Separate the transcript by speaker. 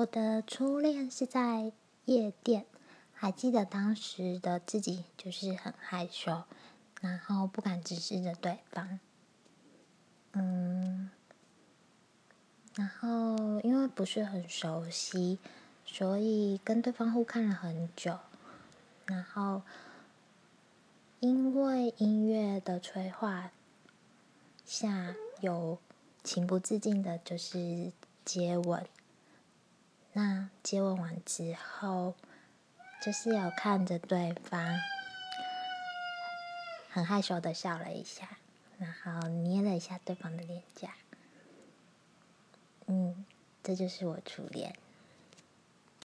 Speaker 1: 我的初恋是在夜店，还记得当时的自己就是很害羞，然后不敢直视着对方。嗯，然后因为不是很熟悉，所以跟对方互看了很久，然后因为音乐的催化下，有情不自禁的就是接吻。那接吻完之后，就是有看着对方，很害羞的笑了一下，然后捏了一下对方的脸颊。嗯，这就是我初恋。